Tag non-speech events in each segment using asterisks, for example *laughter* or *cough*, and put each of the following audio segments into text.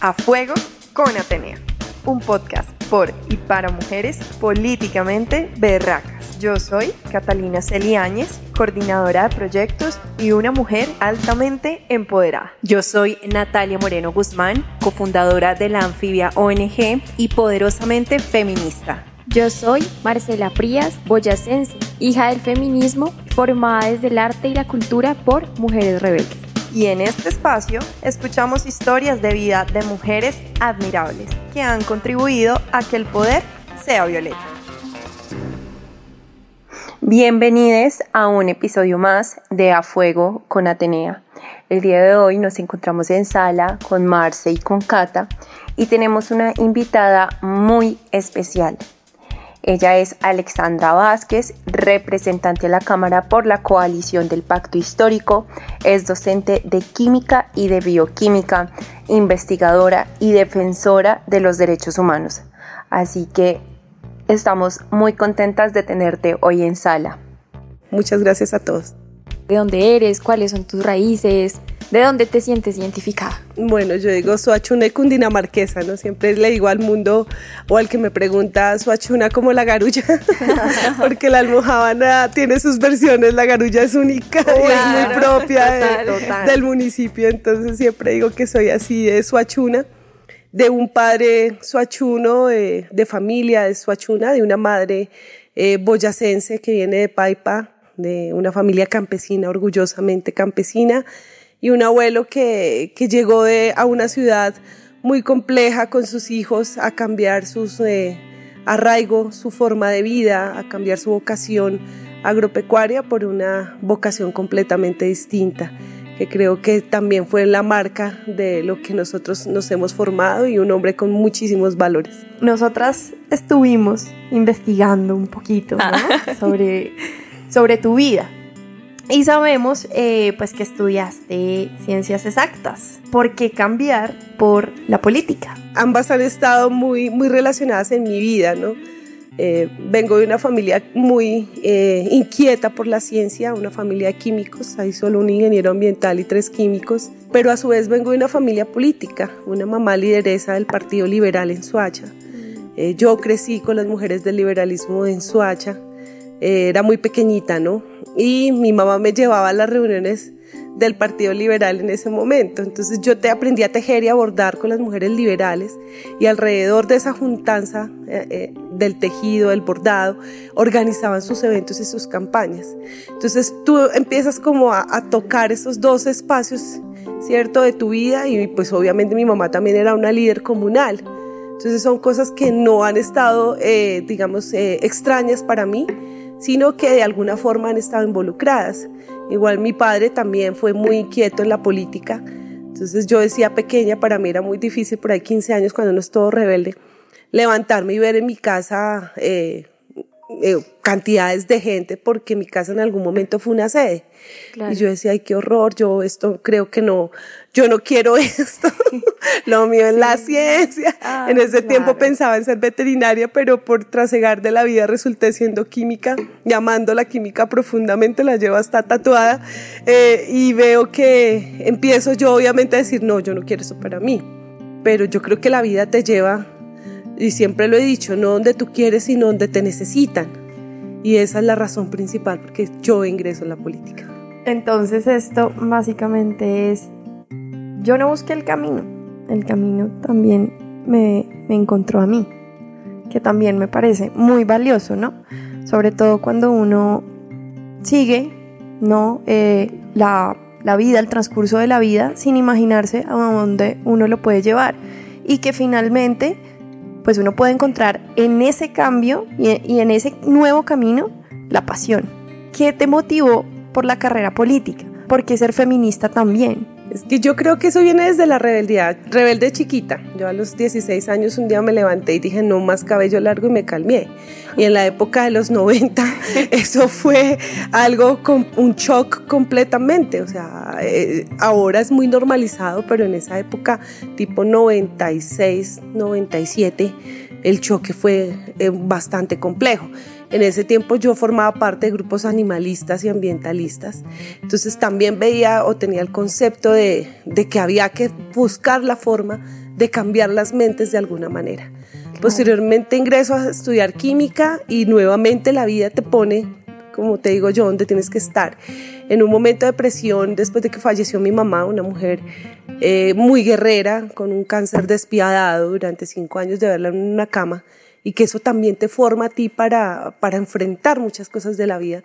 A Fuego con Atenea, un podcast por y para mujeres políticamente berracas. Yo soy Catalina Celiáñez, coordinadora de proyectos y una mujer altamente empoderada. Yo soy Natalia Moreno Guzmán, cofundadora de la Anfibia ONG y poderosamente feminista. Yo soy Marcela Prías Boyacense, hija del feminismo, formada desde el arte y la cultura por Mujeres Rebeldes y en este espacio escuchamos historias de vida de mujeres admirables que han contribuido a que el poder sea violeta. Bienvenidos a un episodio más de A Fuego con Atenea. El día de hoy nos encontramos en sala con Marce y con Cata y tenemos una invitada muy especial. Ella es Alexandra Vázquez, representante de la Cámara por la Coalición del Pacto Histórico, es docente de Química y de Bioquímica, investigadora y defensora de los derechos humanos. Así que estamos muy contentas de tenerte hoy en sala. Muchas gracias a todos. ¿De dónde eres? ¿Cuáles son tus raíces? ¿De dónde te sientes identificada? Bueno, yo digo Suachune cundinamarquesa, ¿no? Siempre le digo al mundo o al que me pregunta Suachuna como la garulla, *laughs* porque la almohábana tiene sus versiones, la garulla es única y es muy propia del municipio, entonces siempre digo que soy así de Suachuna, de un padre suachuno, de familia de Suachuna, de una madre eh, boyacense que viene de Paipa, de una familia campesina, orgullosamente campesina, y un abuelo que, que llegó de, a una ciudad muy compleja con sus hijos a cambiar sus eh, arraigo, su forma de vida, a cambiar su vocación agropecuaria por una vocación completamente distinta, que creo que también fue la marca de lo que nosotros nos hemos formado y un hombre con muchísimos valores. Nosotras estuvimos investigando un poquito *laughs* sobre, sobre tu vida y sabemos eh, pues que estudiaste ciencias exactas. ¿Por qué cambiar por la política? Ambas han estado muy, muy relacionadas en mi vida, ¿no? Eh, vengo de una familia muy eh, inquieta por la ciencia, una familia de químicos, hay solo un ingeniero ambiental y tres químicos, pero a su vez vengo de una familia política, una mamá lideresa del Partido Liberal en Suacha. yo crecí con las mujeres del liberalismo en Suacha, era muy pequeñita, ¿no? Y mi mamá me llevaba a las reuniones del Partido Liberal en ese momento. Entonces yo te aprendí a tejer y a bordar con las mujeres liberales y alrededor de esa juntanza eh, eh, del tejido, del bordado, organizaban sus eventos y sus campañas. Entonces tú empiezas como a, tocar esos dos espacios, ¿cierto?, de tu vida y pues obviamente mi mamá también era una líder comunal. Entonces son cosas que no han estado, eh, digamos, extrañas para mí sino que de alguna forma han estado involucradas. Igual mi padre también fue muy inquieto en la política, entonces yo decía pequeña, para mí era muy difícil, por ahí 15 años cuando uno es todo rebelde, levantarme y ver en mi casa eh, eh, cantidades de gente porque mi casa en algún momento fue una sede. Y yo decía, ay, qué horror, yo esto creo que no, yo no quiero *laughs* esto, *laughs* *laughs* lo mío es la ciencia. Ah, en ese tiempo pensaba en ser veterinaria, pero por trasegar de la vida resulté siendo química, llamando la química profundamente, la llevo hasta tatuada, eh, y veo que empiezo yo obviamente a decir, no, yo no quiero eso para mí, pero yo creo que la vida te lleva y siempre lo he dicho, no donde tú quieres, sino donde te necesitan. Y esa es la razón principal porque yo ingreso en la política. Entonces esto básicamente es, yo no busqué el camino, el camino también me, encontró a mí, que también me parece muy valioso, ¿no? Sobre todo cuando uno sigue, ¿no? Eh, la, la vida, el transcurso de la vida, sin imaginarse a dónde uno lo puede llevar. Y que finalmente pues uno puede encontrar en ese cambio y en ese nuevo camino la pasión. ¿Qué te motivó por la carrera política? ¿Por qué ser feminista también? Es que yo creo que eso viene desde la rebeldía, rebelde chiquita. Yo a los 16 años un día me levanté y dije no más cabello largo y me calmé. Y en la época de los 90 *laughs* eso fue algo con un shock completamente. O sea, eh, ahora es muy normalizado, pero en esa época tipo 96, 97 el choque fue eh, bastante complejo. En ese tiempo yo formaba parte de grupos animalistas y ambientalistas. Entonces también veía o tenía el concepto de, de que había que buscar la forma de cambiar las mentes de alguna manera. Posteriormente ingreso a estudiar química y nuevamente la vida te pone, como te digo yo, donde tienes que estar. En un momento de presión, después de que falleció mi mamá, una mujer eh, muy guerrera, con un cáncer despiadado durante cinco años de verla en una cama, y que eso también te forma a ti para, para enfrentar muchas cosas de la vida.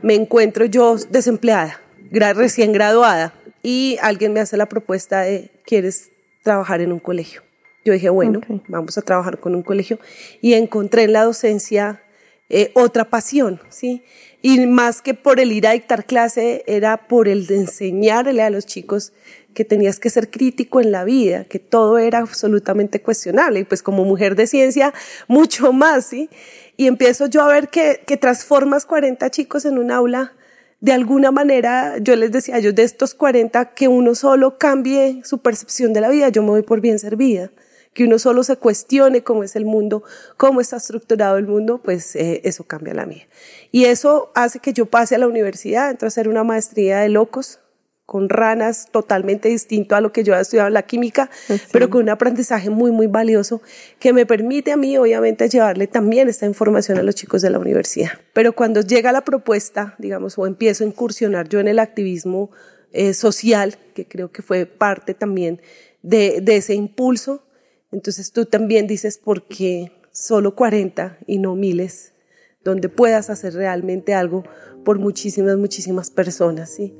Me encuentro yo desempleada, recién graduada, y alguien me hace la propuesta de, ¿quieres trabajar en un colegio? Yo dije, bueno, vamos a trabajar con un colegio y encontré en la docencia eh, otra pasión, ¿sí? Y más que por el ir a dictar clase, era por el de enseñarle a los chicos que tenías que ser crítico en la vida, que todo era absolutamente cuestionable. Y pues como mujer de ciencia, *laughs* mucho más, ¿sí? Y empiezo yo a ver que, que transformas 40 chicos en un aula. De alguna manera, yo les decía, yo de estos 40, que uno solo cambie su percepción de la vida, yo me voy por bien servida que uno solo se cuestione cómo es el mundo, cómo está estructurado el mundo, pues eh, eso cambia la mía. Y eso hace que yo pase a la universidad, entro a hacer una maestría de locos con ranas totalmente distinto a lo que yo había estudiado en la química, pero con un aprendizaje muy, muy valioso que me permite a mí, obviamente, llevarle también esta información a los chicos de la universidad. Pero cuando llega la propuesta, digamos, o empiezo a incursionar yo en el activismo eh, social, que creo que fue parte también de, de ese impulso, entonces tú también dices, ¿por qué solo 40 y no miles? Donde puedas hacer realmente algo por muchísimas, muchísimas personas, ¿sí?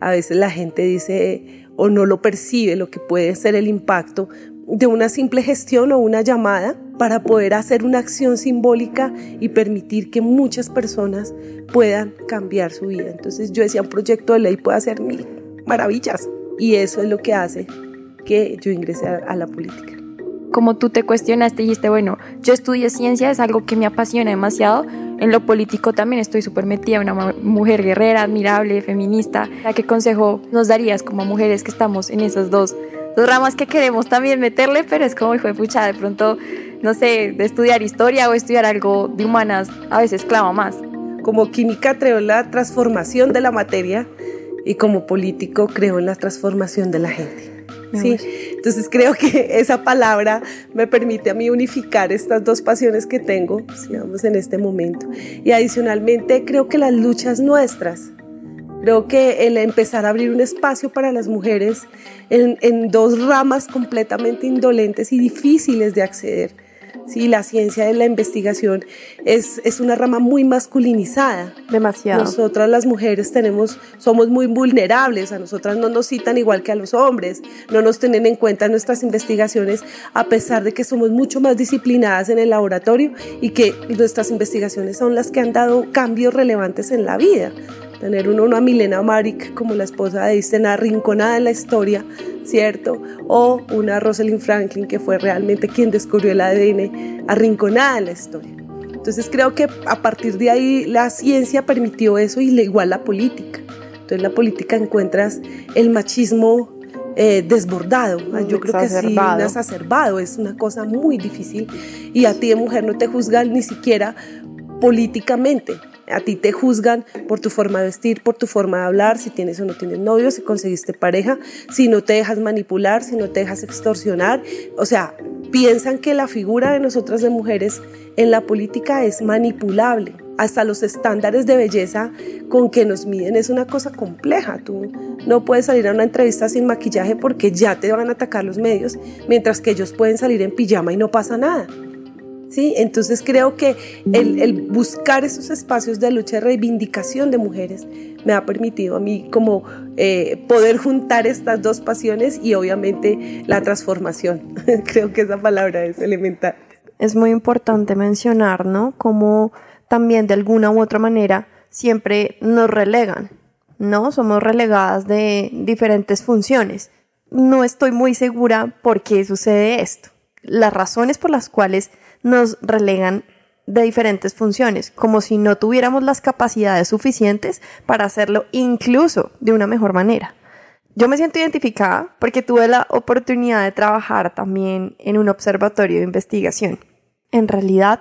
A veces la gente dice o no lo percibe lo que puede ser el impacto de una simple gestión o una llamada para poder hacer una acción simbólica y permitir que muchas personas puedan cambiar su vida. Entonces yo decía, un proyecto de ley puede hacer mil maravillas y eso es lo que hace que yo ingrese a, la política como tú te cuestionaste y dijiste, bueno, yo estudié ciencia, es algo que me apasiona demasiado. En lo político también estoy súper metida, una mujer guerrera, admirable, feminista. ¿Qué consejo nos darías como mujeres que estamos en esas dos, dos ramas que queremos también meterle, pero es como, hijo de pucha, de pronto, no sé, de estudiar historia o estudiar algo de humanas, a veces clava más. Como química creo la transformación de la materia y como político creo en la transformación de la gente. ¿Sí? Entonces creo que *laughs* esa palabra me permite a mí unificar estas dos pasiones que tengo, digamos, en este momento. Y adicionalmente creo que las luchas nuestras, creo que el empezar a abrir un espacio para las mujeres en, en dos ramas completamente indolentes y difíciles de acceder, Sí, la ciencia de la investigación es, es una rama muy masculinizada. Demasiado. Nosotras las mujeres tenemos, somos muy vulnerables, a nosotras no nos citan igual que a los hombres, no nos tienen en cuenta nuestras investigaciones, a pesar de que somos mucho más disciplinadas en el laboratorio y que nuestras investigaciones son las que han dado cambios relevantes en la vida tener uno una Milena Maric como la esposa de Einstein arrinconada en la historia, ¿cierto? O una Rosalind Franklin que fue realmente quien descubrió el ADN arrinconada en la historia. Entonces creo que a partir de ahí la ciencia permitió eso y igual la política. Entonces en la política encuentras el machismo eh, desbordado. Yo creo que sí, exacerbado. Es una cosa muy difícil. Y a ti de mujer no te juzgan ni siquiera políticamente. A ti te juzgan por tu forma de vestir, por tu forma de hablar, si tienes o no tienes novio, si conseguiste pareja, si no te dejas manipular, si no te dejas extorsionar. O sea, piensan que la figura de nosotras de mujeres en la política es manipulable. Hasta los estándares de belleza con que nos miden es una cosa compleja. Tú no puedes salir a una entrevista sin maquillaje porque ya te van a atacar los medios, mientras que ellos pueden salir en pijama y no pasa nada. ¿Sí? Entonces creo que el, buscar esos espacios de lucha y reivindicación de mujeres me ha permitido a mí como eh, poder juntar estas dos pasiones y obviamente la transformación. *laughs* creo que esa palabra es elemental. Es muy importante mencionar, ¿no? Como también de alguna u otra manera siempre nos relegan, ¿no? Somos relegadas de diferentes funciones. No estoy muy segura por qué sucede esto. Las razones por las cuales nos relegan de diferentes funciones, como si no tuviéramos las capacidades suficientes para hacerlo incluso de una mejor manera. Yo me siento identificada porque tuve la oportunidad de trabajar también en un observatorio de investigación. En realidad,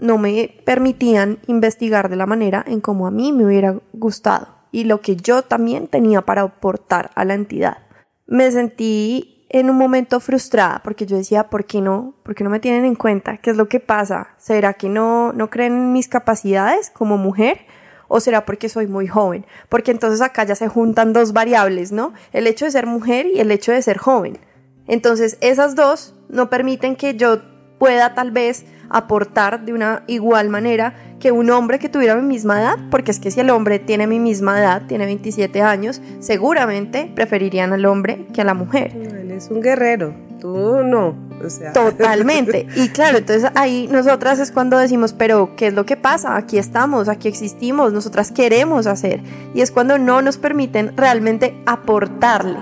no me permitían investigar de la manera en como a mí me hubiera gustado y lo que yo también tenía para aportar a la entidad. Me sentí en un momento frustrada porque yo decía, ¿por qué no? ¿Por qué no me tienen en cuenta? ¿Qué es lo que pasa? ¿Será que no, no creen en mis capacidades como mujer? ¿O será porque soy muy joven? Porque entonces acá ya se juntan dos variables, ¿no? El hecho de ser mujer y el hecho de ser joven. Entonces esas dos no permiten que yo pueda tal vez aportar de una igual manera que un hombre que tuviera mi misma edad, porque es que si el hombre tiene mi misma edad, tiene 27 años, seguramente preferirían al hombre que a la mujer. Él es un guerrero, tú no. O sea. Totalmente. *laughs* Y claro, entonces ahí nosotras es cuando decimos, pero ¿qué es lo que pasa? Aquí estamos, aquí existimos, nosotras queremos hacer. Y es cuando no nos permiten realmente aportarle.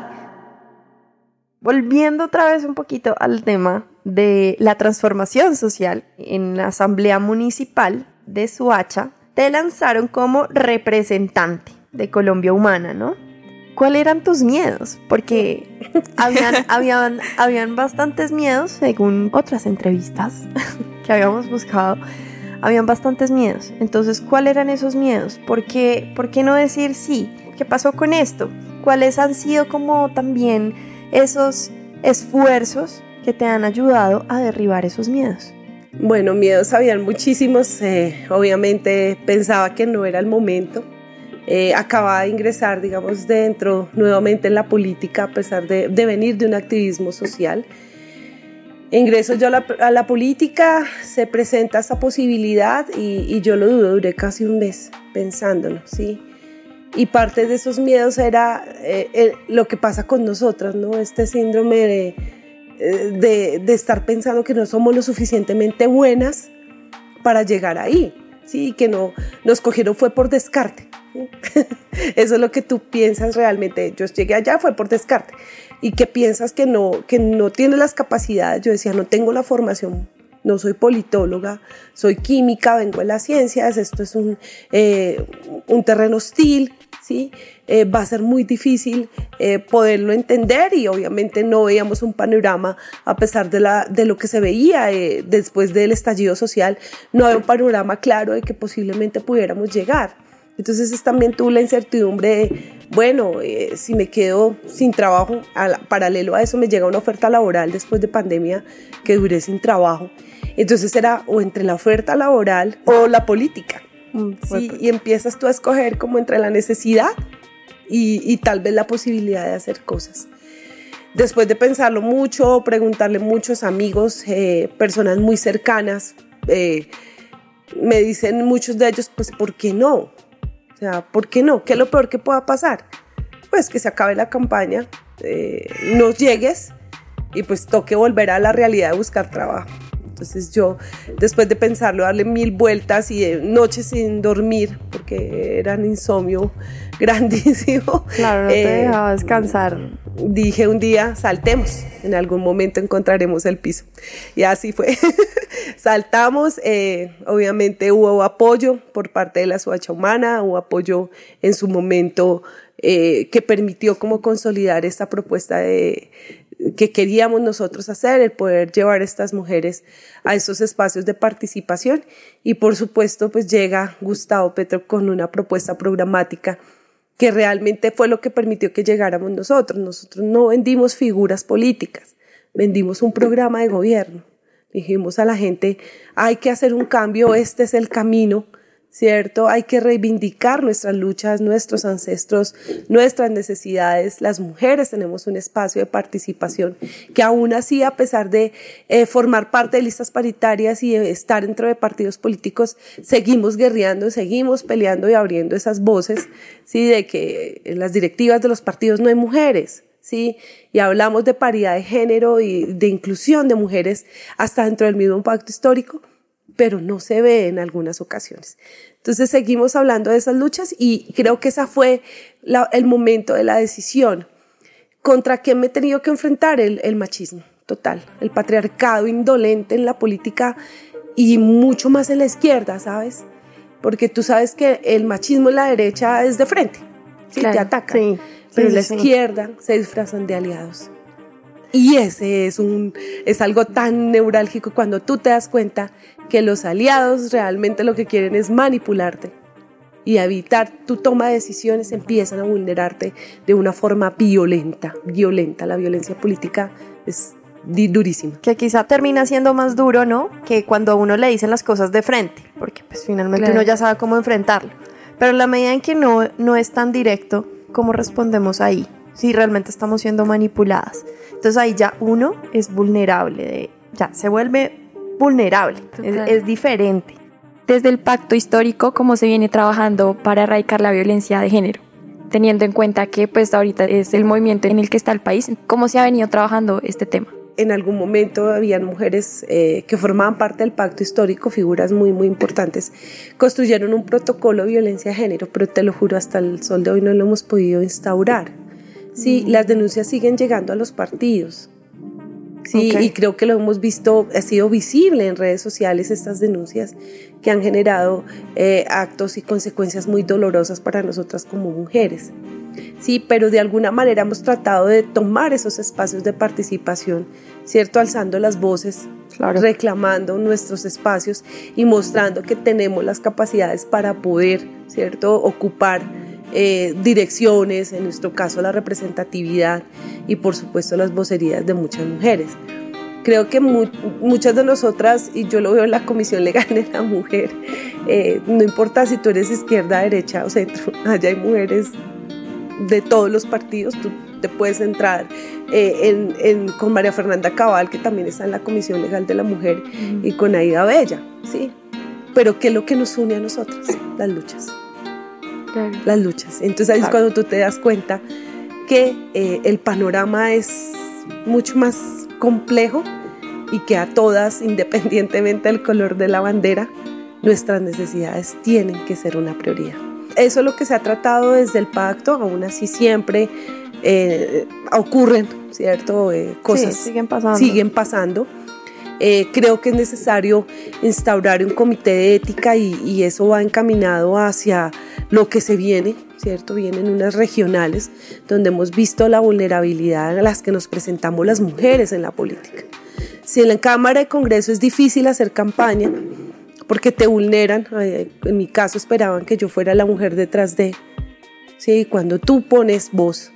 Volviendo otra vez un poquito al tema de la transformación social en la Asamblea Municipal de Suacha, te lanzaron como representante de Colombia Humana, ¿no? ¿Cuáles eran tus miedos? Porque *laughs* habían, habían, habían bastantes miedos, según otras entrevistas *laughs* que habíamos buscado, habían bastantes miedos. Entonces, ¿cuáles eran esos miedos? ¿Por qué, ¿Por qué no decir sí? ¿Qué pasó con esto? ¿Cuáles han sido como también esos esfuerzos que te han ayudado a derribar esos miedos? Bueno, miedos habían muchísimos. Eh, obviamente pensaba que no era el momento. Eh, acababa de ingresar, digamos, dentro nuevamente en la política, a pesar de, venir de un activismo social. Ingreso yo a la, política, se presenta esa posibilidad y, yo lo dudo, duré casi un mes pensándolo, ¿sí? Y parte de esos miedos era eh, lo que pasa con nosotras, ¿no? Este síndrome de de, de, estar pensando que no somos lo suficientemente buenas para llegar ahí, ¿sí? que no nos cogieron fue por descarte. *laughs* Eso es lo que tú piensas realmente. Yo llegué allá fue por descarte. Y que piensas que no, que no tienes las capacidades. Yo decía, no tengo la formación no soy politóloga, soy química, vengo de las ciencias, esto es un, eh, un terreno hostil, ¿sí? Eh, va a ser muy difícil eh, poderlo entender y obviamente no veíamos un panorama a pesar de, la, de lo que se veía después del estallido social, no había un panorama claro de que posiblemente pudiéramos llegar. Entonces es también tuvo la incertidumbre de, bueno, si me quedo sin trabajo, paralelo a eso me llega una oferta laboral después de pandemia que duré sin trabajo entonces era o entre la oferta laboral o la política. Mm, sí, y empiezas tú a escoger como entre la necesidad y, tal vez la posibilidad de hacer cosas. Después de pensarlo mucho, preguntarle a muchos amigos, eh, personas muy cercanas, eh, me dicen muchos de ellos, pues, ¿por qué no? O sea, ¿por qué no? ¿Qué es lo peor que pueda pasar? Pues que se acabe la campaña, eh, no llegues y pues toque volver a la realidad de buscar trabajo. Entonces yo, después de pensarlo, darle mil vueltas y noches sin dormir, porque era un insomnio *laughs* grandísimo. Claro, no te eh, dejaba descansar. Dije un día, saltemos, en algún momento encontraremos el piso. Y así fue. *laughs* Saltamos, eh, obviamente hubo apoyo por parte de la Suacha Humana, hubo apoyo en su momento eh, que permitió como consolidar esta propuesta de, que queríamos nosotros hacer, el poder llevar a estas mujeres a esos espacios de participación y por supuesto pues llega Gustavo Petro con una propuesta programática que realmente fue lo que permitió que llegáramos nosotros. Nosotros no vendimos figuras políticas, vendimos un programa de gobierno. Dijimos a la gente, hay que hacer un cambio, este es el camino ¿cierto? Hay que reivindicar nuestras luchas, nuestros ancestros, nuestras necesidades. Las mujeres tenemos un espacio de participación que aún así, a pesar de eh, formar parte de listas paritarias y estar dentro de partidos políticos, seguimos guerreando, seguimos peleando y abriendo esas voces, ¿sí? De que en las directivas de los partidos no hay mujeres. ¿sí? Y hablamos de paridad de género y de inclusión de mujeres hasta dentro del mismo pacto histórico, pero no se ve en algunas ocasiones. Entonces seguimos hablando de esas luchas y creo que esa fue el momento de la decisión. ¿Contra qué me he tenido que enfrentar? El, el machismo total, el patriarcado indolente en la política y mucho más en la izquierda, ¿sabes? Porque tú sabes que el machismo en la derecha es de frente, ¿sí? te atacan, pero en la izquierda se disfrazan de aliados. Y ese es, un, es algo tan neurálgico cuando tú te das cuenta que los aliados realmente lo que quieren es manipularte y evitar tu toma de decisiones, empiezan a vulnerarte de una forma violenta, violenta. La violencia política es durísima. Que quizá termina siendo más duro, ¿no? Que cuando a uno le dicen las cosas de frente, porque pues finalmente uno ya sabe cómo enfrentarlo. Pero la medida en que no, no es tan directo, ¿cómo respondemos ahí? Si realmente estamos siendo manipuladas. Entonces ahí ya uno es vulnerable, de, ya se vuelve vulnerable, es, diferente. Desde el pacto histórico, ¿cómo se viene trabajando para erradicar la violencia de género? Teniendo en cuenta que pues ahorita es el movimiento en el que está el país, ¿cómo se ha venido trabajando este tema? en algún momento habían mujeres eh, que formaban parte del pacto histórico, figuras muy, muy importantes, construyeron un protocolo de violencia de género, pero te lo juro, hasta el sol de hoy no lo hemos podido instaurar. Sí, mm. las denuncias siguen llegando a los partidos. Sí, y creo que lo hemos visto, ha sido visible en redes sociales estas denuncias que han generado eh, actos y consecuencias muy dolorosas para nosotras como mujeres. Sí, pero de alguna manera hemos tratado de tomar esos espacios de participación, ¿cierto? Alzando las voces, reclamando nuestros espacios y mostrando que tenemos las capacidades para poder, ¿cierto? Ocupar eh, direcciones, en nuestro caso la representatividad y por supuesto las vocerías de muchas mujeres. Creo que muchas de nosotras, y yo lo veo en la Comisión Legal de la Mujer, eh, no importa si tú eres izquierda, derecha o centro, *laughs* allá hay mujeres de todos los partidos, tú te puedes entrar eh, en, con María Fernanda Cabal, que también está en la Comisión Legal de la Mujer, y con Aida Bella, ¿sí? Pero ¿qué es lo que nos une a nosotras? Las luchas. Las luchas. Entonces ahí es cuando tú te das cuenta que eh, el panorama es mucho más complejo y que a todas, *laughs* independientemente del color de la bandera, nuestras necesidades tienen que ser una prioridad. Eso es lo que se ha tratado desde el pacto, aún así siempre eh, ocurren, ¿cierto? Eh, cosas siguen pasando. Siguen pasando. Eh, creo que es necesario instaurar un comité de ética y, y, eso va encaminado hacia lo que se viene, ¿cierto? Vienen unas regionales donde hemos visto la vulnerabilidad a las que nos presentamos las mujeres en la política. Si en la Cámara de Congreso es difícil hacer campaña, porque te vulneran. En mi caso esperaban que yo fuera la mujer detrás de. Sí, cuando tú pones voz,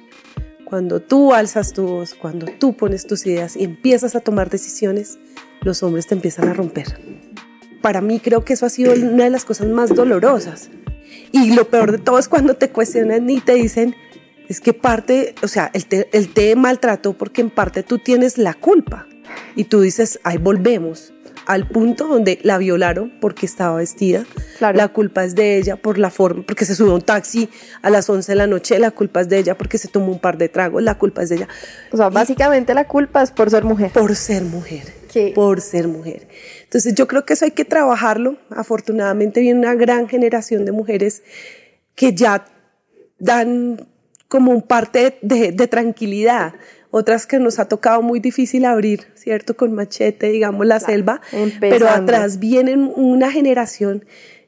cuando tú alzas tu voz, cuando tú pones tus ideas y empiezas a tomar decisiones, los hombres te empiezan a romper. Para mí creo que eso ha sido una de las cosas más dolorosas. Y lo peor de todo es cuando te cuestionan y te dicen, es que parte, o sea, él te, él te maltrató porque en parte tú tienes la culpa. Y tú dices, ahí volvemos al punto donde la violaron porque estaba vestida. La culpa es de ella por la forma, porque se subió a un taxi a las 11 de la noche, la culpa es de ella porque se tomó un par de tragos, la culpa es de ella. O sea, básicamente la culpa es por ser mujer. Por ser mujer. Por ser mujer. Entonces yo creo que eso hay que trabajarlo. Afortunadamente viene una gran generación de mujeres que ya dan como un parte de, de tranquilidad otras que nos ha tocado muy difícil abrir, ¿cierto? Con machete, digamos, la selva, pero atrás viene una generación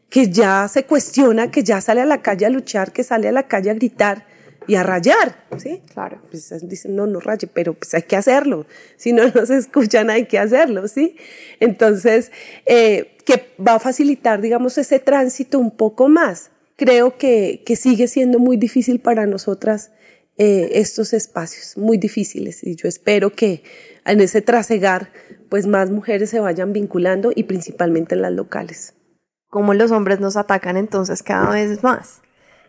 que ya se cuestiona, que ya sale a la calle a luchar, que sale a la calle a gritar y a rayar, ¿sí? Claro. Pues dicen, no, no raye, pero pues hay que hacerlo. Si no *laughs* nos escuchan, hay que hacerlo, ¿sí? Entonces, eh, que va a facilitar, digamos, ese tránsito un poco más. Creo que, que sigue siendo muy difícil para nosotras eh, estos espacios muy difíciles y yo espero que en ese trasegar pues más mujeres se vayan vinculando y principalmente en las locales. Como los hombres nos atacan entonces cada vez más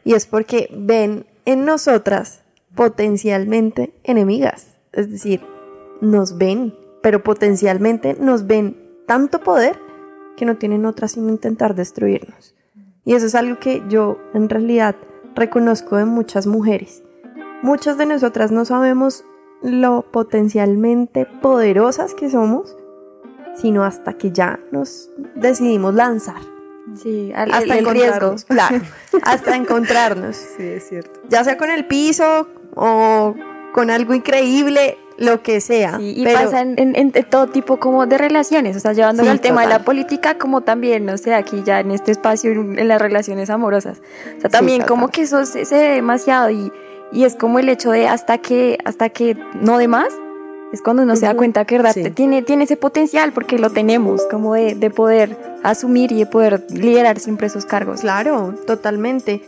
y es porque ven en nosotras potencialmente enemigas, es decir, nos ven, pero potencialmente nos ven tanto poder que no tienen otra sino intentar destruirnos. Y eso es algo que yo en realidad reconozco en muchas mujeres Muchas de nosotras no sabemos lo potencialmente poderosas que somos, sino hasta que ya nos decidimos lanzar. Sí, hasta el, encontrarnos, claro, *laughs* hasta encontrarnos. Sí, es cierto. Ya sea con el piso o con algo increíble, lo que sea. y pasa en, todo tipo como de relaciones, o sea, llevándolo al tema de la política como también, no sé, aquí ya en este espacio, en, las relaciones amorosas. O sea, también como que eso se, se ve demasiado y y es como el hecho de hasta que, hasta que no de más, Es cuando uno se da cuenta que verdad tiene, tiene ese potencial, porque lo tenemos, como de, de poder asumir y de poder liderar siempre esos cargos. Claro, totalmente.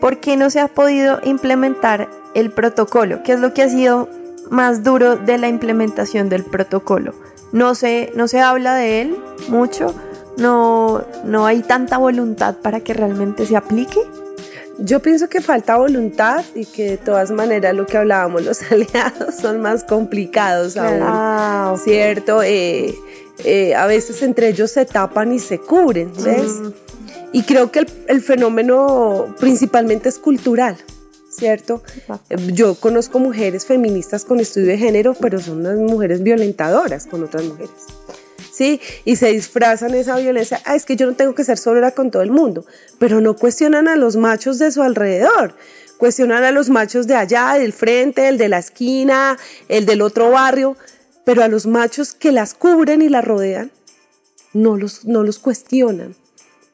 ¿Por qué no se ha podido implementar el protocolo? ¿Qué es lo que ha sido más duro de la implementación del protocolo? No se, no se habla de él mucho, no, no hay tanta voluntad para que realmente se aplique. Yo pienso que falta voluntad y que de todas maneras lo que hablábamos, los *laughs* aliados son más complicados aún, ¿cierto? Eh, eh, a veces entre ellos se tapan y se cubren, ¿ves? Y creo que el, fenómeno principalmente es cultural. ¿cierto? Yo conozco mujeres feministas con estudio de género, pero son unas mujeres violentadoras con otras mujeres. ¿Sí? Y se disfrazan esa violencia. Ah, es que yo no tengo que ser sola con todo el mundo, pero no cuestionan a los machos de su alrededor. Cuestionan a los machos de allá, del frente, el de la esquina, el del otro barrio, pero a los machos que las cubren y las rodean, no los, no los cuestionan.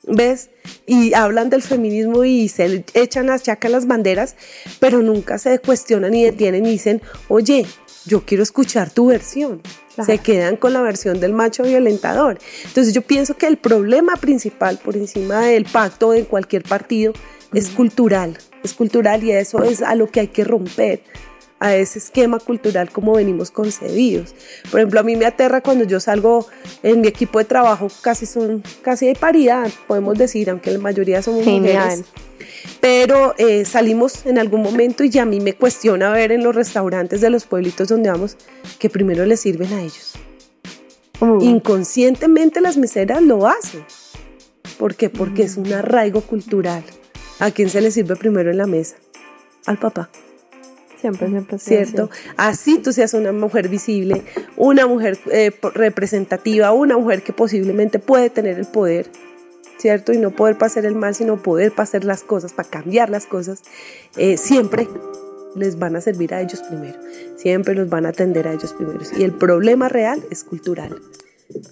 ¿Ves? Y hablan del feminismo y se echan, achacan las banderas, pero nunca se cuestionan y detienen y dicen, oye, yo quiero escuchar tu versión. Se quedan con la versión del macho violentador. Entonces yo pienso que el problema principal por encima del pacto de cualquier partido es cultural, es cultural y eso es a lo que hay que romper a ese esquema cultural como venimos concebidos. Por ejemplo, a mí me aterra cuando yo salgo en mi equipo de trabajo, casi son, casi hay paridad, podemos decir, aunque la mayoría somos mujeres. Pero eh, salimos en algún momento y ya a mí me cuestiona ver en los restaurantes de los pueblitos donde vamos que primero les sirven a ellos. Inconscientemente las meseras lo hacen. ¿Por qué? Porque es un arraigo cultural. ¿A quién se le sirve primero en la mesa? Al papá. Siempre, siempre. ¿Cierto? Así. tú seas una mujer visible, una mujer eh, representativa, una mujer que posiblemente puede tener el poder, ¿cierto? Y no poder pasar el mal, sino poder pasar las cosas, para cambiar las cosas, eh, siempre les van a servir a ellos primero, siempre los van a atender a ellos primero. Y el problema real es cultural.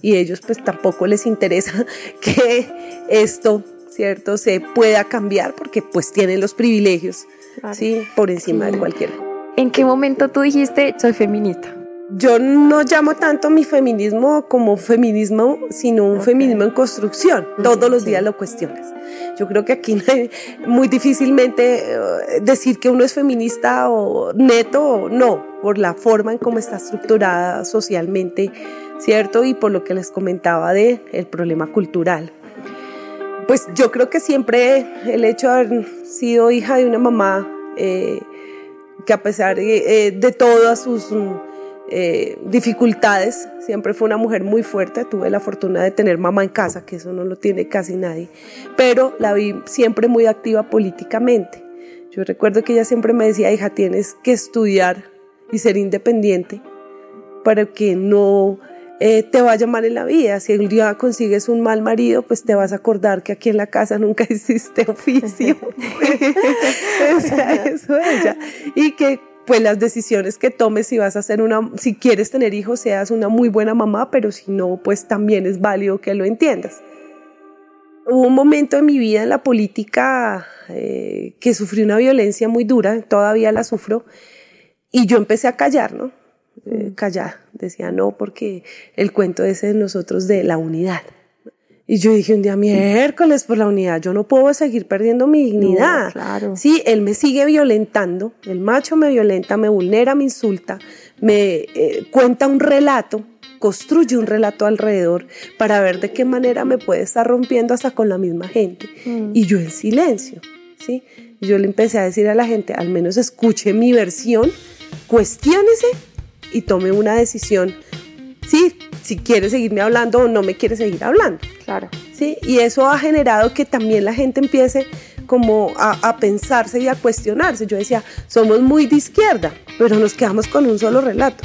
Y ellos pues tampoco les interesa *laughs* que esto, ¿cierto? Se pueda cambiar porque pues tienen los privilegios ¿sí? Por encima de cualquier ¿En qué momento tú dijiste soy feminista? Yo no llamo tanto mi feminismo como feminismo, sino un feminismo en construcción. Todos los días lo cuestionas. Yo creo que aquí *laughs* muy difícilmente eh, decir que uno es feminista o neto o no, por la forma en cómo está estructurada socialmente, ¿cierto? Y por lo que les comentaba de el problema cultural pues yo creo que siempre el hecho de haber sido hija de una mamá eh, que a pesar de, eh, todas sus eh, dificultades, siempre fue una mujer muy fuerte. Tuve la fortuna de tener mamá en casa, que eso no lo tiene casi nadie, pero la vi siempre muy activa políticamente. Yo recuerdo que ella siempre me decía, hija, tienes que estudiar y ser independiente para que no eh, te va a llamar en la vida. Si el día consigues un mal marido, pues te vas a acordar que aquí en la casa nunca *laughs* hiciste oficio. *laughs* eso ella. Y que pues las decisiones que tomes si vas a hacer una, si quieres tener hijos, seas una muy buena mamá, pero si no, pues también es válido que lo entiendas. Hubo un momento en mi vida en la política eh, que sufrí una violencia muy dura, todavía la sufro, y yo empecé a callar, ¿no? Eh, callada. Decía, no, porque el cuento ese de nosotros de la unidad. Y yo dije un día, miércoles por la unidad, yo no puedo seguir perdiendo mi dignidad. claro. Sí, él me sigue violentando, el macho me violenta, me vulnera, me insulta, me eh, cuenta un relato, construye un relato alrededor para ver de qué manera me puede estar rompiendo hasta con la misma gente. Mm. Y yo en silencio, ¿sí? Yo le empecé a decir a la gente, al menos escuche mi versión, cuestiónese y tome una decisión, sí, si quiere seguirme hablando o no me quiere seguir hablando. Claro. Sí, y eso ha generado que también la gente empiece como a, a, pensarse y a cuestionarse. Yo decía, somos muy de izquierda, pero nos quedamos con un solo relato.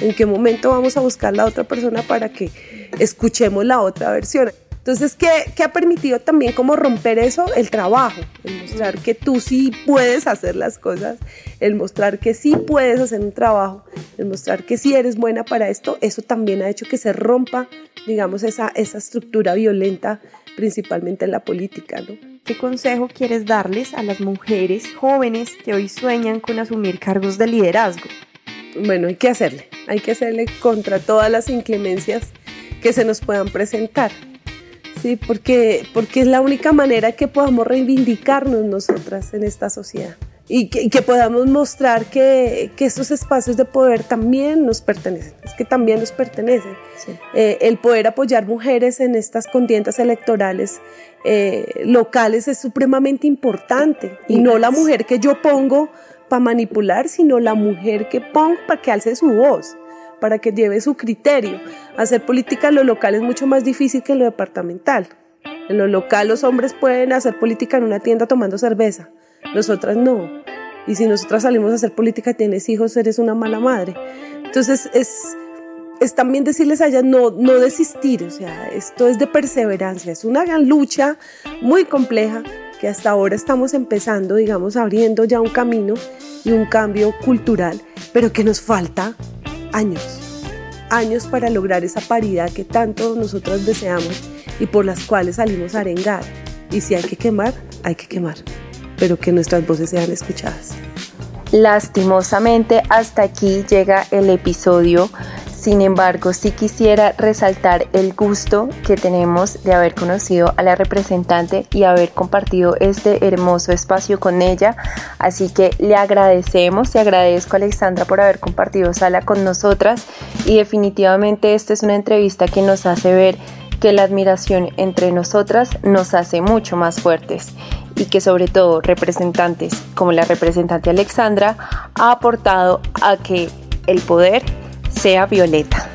¿En qué momento vamos a buscar la otra persona para que escuchemos la otra versión? Entonces, ¿qué, ¿qué, ha permitido también como romper eso? El trabajo, el mostrar que tú sí puedes hacer las cosas, el mostrar que sí puedes hacer un trabajo, el mostrar que sí eres buena para esto, eso también ha hecho que se rompa, digamos, esa, esa estructura violenta, principalmente en la política, ¿no? ¿Qué consejo quieres darles a las mujeres jóvenes que hoy sueñan con asumir cargos de liderazgo? bueno, hay que hacerle, hay que hacerle contra todas las inclemencias que se nos puedan presentar. Sí, porque, porque es la única manera que podamos reivindicarnos nosotras en esta sociedad y que, podamos mostrar que, que, estos espacios de poder también nos pertenecen, es que también nos pertenecen. Eh, el poder apoyar mujeres en estas contiendas electorales eh, locales es supremamente importante y no la mujer que yo pongo para manipular, sino la mujer que pongo para que alce su voz, para que lleve su criterio. Hacer política en lo local es mucho más difícil que en lo departamental. En lo local los hombres pueden hacer política en una tienda tomando cerveza, nosotras no. Y si nosotras salimos a hacer política, tienes hijos, eres una mala madre. Entonces es, es también decirles a ellas no, no desistir, o sea, esto es de perseverancia, es una gran lucha muy compleja que hasta ahora estamos empezando, digamos, abriendo ya un camino y un cambio cultural, pero que nos falta años, años para lograr esa paridad que tanto nosotros deseamos y por las cuales salimos a arengar. Y si hay que quemar, hay que quemar, pero que nuestras voces sean escuchadas. Lastimosamente, hasta aquí llega el episodio sin embargo, sí quisiera resaltar el gusto que tenemos de haber conocido a la representante y haber compartido este hermoso espacio con ella. Así que le agradecemos y agradezco a Alexandra por haber compartido sala con nosotras y definitivamente esta es una entrevista que nos hace ver que la admiración entre nosotras nos hace mucho más fuertes y que sobre todo representantes como la representante Alexandra ha aportado a que el poder sea violeta.